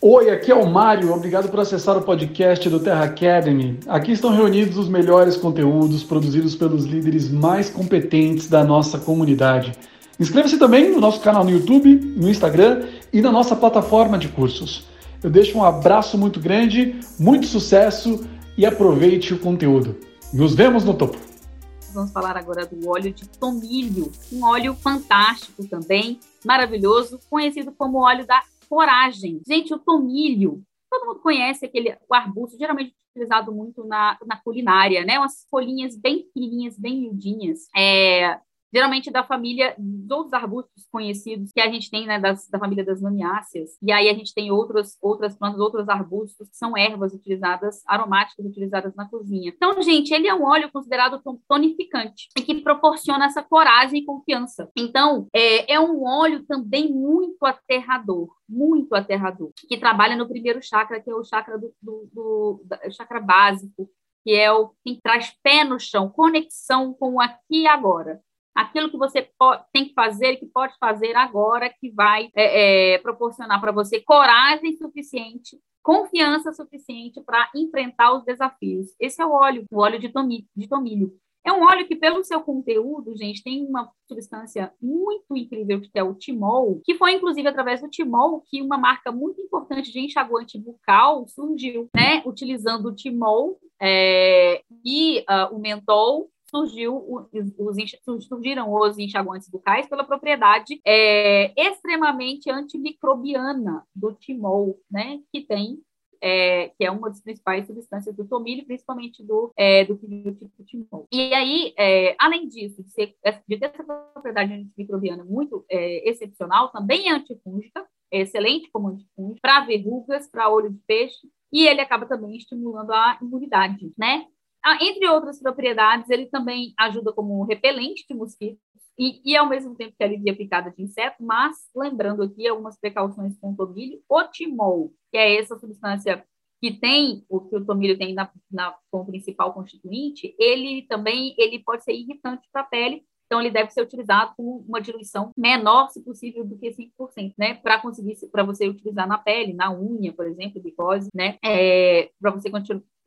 Oi, aqui é o Mário. Obrigado por acessar o podcast do Terra Academy. Aqui estão reunidos os melhores conteúdos produzidos pelos líderes mais competentes da nossa comunidade. Inscreva-se também no nosso canal no YouTube, no Instagram e na nossa plataforma de cursos. Eu deixo um abraço muito grande, muito sucesso e aproveite o conteúdo. Nos vemos no topo. Vamos falar agora do óleo de tomilho, um óleo fantástico também, maravilhoso, conhecido como óleo da coragem. Gente, o tomilho, todo mundo conhece aquele o arbusto, geralmente utilizado muito na, na culinária, né? Umas folhinhas bem pequenininhas, bem miudinhas. É, geralmente da família dos outros arbustos conhecidos que a gente tem, né, das, da família das lamiáceas. E aí a gente tem outros, outras plantas, outros arbustos que são ervas utilizadas, aromáticas utilizadas na cozinha. Então, gente, ele é um óleo considerado tonificante e que proporciona essa coragem e confiança. Então, é, é um óleo também muito aterrador, muito aterrador, que trabalha no primeiro chakra, que é o chakra do, do, do chakra básico, que é o que traz pé no chão, conexão com o aqui e agora aquilo que você pode, tem que fazer, que pode fazer agora, que vai é, é, proporcionar para você coragem suficiente, confiança suficiente para enfrentar os desafios. Esse é o óleo, o óleo de tomilho. De tomilho. É um óleo que, pelo seu conteúdo, gente, tem uma substância muito incrível que é o timol, que foi inclusive através do timol que uma marca muito importante de enxaguante bucal surgiu, né? Utilizando o timol é, e uh, o mentol surgiu os, surgiram os enxaguantes bucais pela propriedade é, extremamente antimicrobiana do timol, né, que tem é, que é uma das principais substâncias do tomilho, principalmente do, é, do tipo timol. E aí, é, além disso, de, ser, de, ter essa propriedade antimicrobiana muito é, excepcional, também é antifúngica, é excelente como antifúngica, para verrugas, para olho de peixe, e ele acaba também estimulando a imunidade, né? Ah, entre outras propriedades, ele também ajuda como repelente de mosquitos e, e, ao mesmo tempo que alivia picada de inseto, mas lembrando aqui algumas precauções com o tomilho, o timol, que é essa substância que tem, o que o tomilho tem na, na, como principal constituinte, ele também ele pode ser irritante para a pele, então ele deve ser utilizado com uma diluição menor, se possível, do que 5%, né? Para conseguir, para você utilizar na pele, na unha, por exemplo, glicose, né? É, para você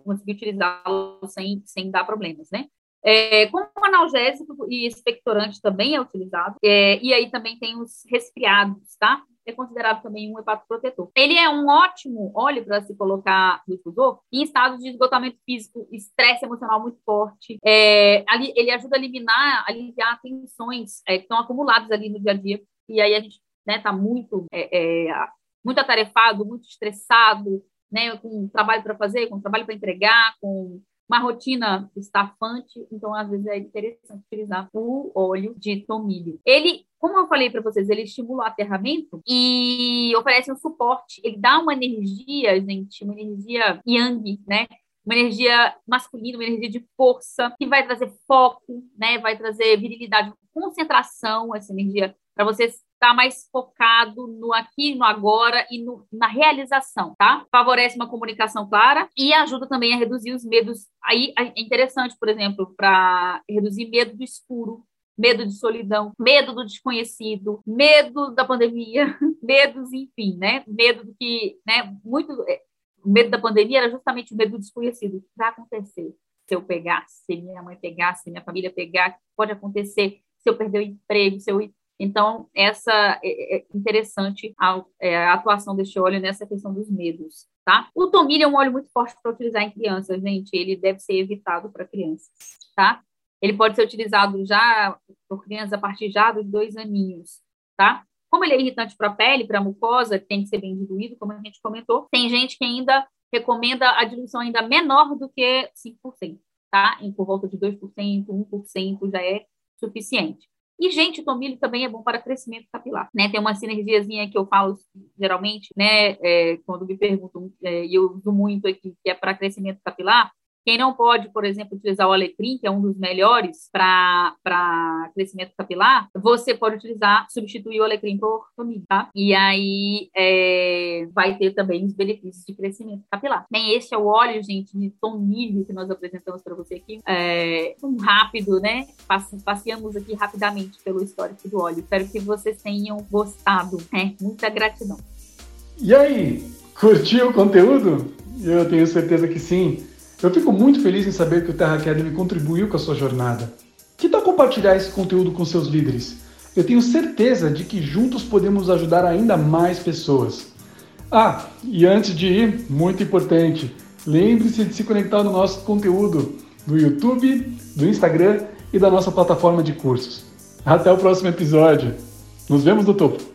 conseguir utilizá-lo sem, sem dar problemas, né? É, como analgésico e expectorante também é utilizado, é, e aí também tem os resfriados, tá? É considerado também um hepatoprotetor. Ele é um ótimo óleo para se colocar no difusor em estado de esgotamento físico, estresse emocional muito forte. É, ali, ele ajuda a eliminar, aliviar tensões é, que estão acumuladas ali no dia a dia. E aí a gente né, tá muito, é, é muito atarefado, muito estressado, né, com trabalho para fazer, com trabalho para entregar, com uma rotina estafante, então às vezes é interessante utilizar o óleo de tomilho. Ele, como eu falei para vocês, ele estimula o aterramento e oferece um suporte, ele dá uma energia, gente, uma energia yang, né? Uma energia masculina, uma energia de força, que vai trazer foco, né? Vai trazer virilidade, concentração, essa energia para você estar mais focado no aqui, no agora e no, na realização, tá? Favorece uma comunicação clara e ajuda também a reduzir os medos. Aí é interessante, por exemplo, para reduzir medo do escuro, medo de solidão, medo do desconhecido, medo da pandemia, medos, enfim, né? Medo do que, né? Muito é, o medo da pandemia era justamente o medo do desconhecido. O que vai acontecer se eu pegar, se minha mãe pegar, se minha família pegar? O que pode acontecer se eu perder o emprego, se eu então, essa é, é interessante a, é, a, atuação deste óleo nessa questão dos medos, tá? O tomilho é um óleo muito forte para utilizar em crianças, gente. Ele deve ser evitado para crianças, tá? Ele pode ser utilizado já por crianças a partir já dos dois aninhos, tá? Como ele é irritante para a pele, para a mucosa, tem que ser bem diluído, como a gente comentou. Tem gente que ainda recomenda a diluição ainda menor do que 5%, tá? Em por volta de 2%, 1% já é suficiente. E, gente, o tomilho também é bom para crescimento capilar, né? Tem uma sinergiazinha que eu falo geralmente, né? É, quando me perguntam, é, e eu uso muito aqui, que é para crescimento capilar, quem não pode, por exemplo, utilizar o alecrim, que é um dos melhores para crescimento capilar, você pode utilizar, substituir o alecrim por tomilho, tá? E aí é, vai ter também os benefícios de crescimento capilar. Bem, este é o óleo, gente, de tomilho que nós apresentamos para você aqui. É, um rápido, né? Passeamos aqui rapidamente pelo histórico do óleo. Espero que vocês tenham gostado. É, muita gratidão. E aí, Curtiu o conteúdo? Eu tenho certeza que sim. Eu fico muito feliz em saber que o Terra Academy contribuiu com a sua jornada. Que tal compartilhar esse conteúdo com seus líderes? Eu tenho certeza de que juntos podemos ajudar ainda mais pessoas. Ah, e antes de ir, muito importante, lembre-se de se conectar no nosso conteúdo do YouTube, do Instagram e da nossa plataforma de cursos. Até o próximo episódio. Nos vemos no topo.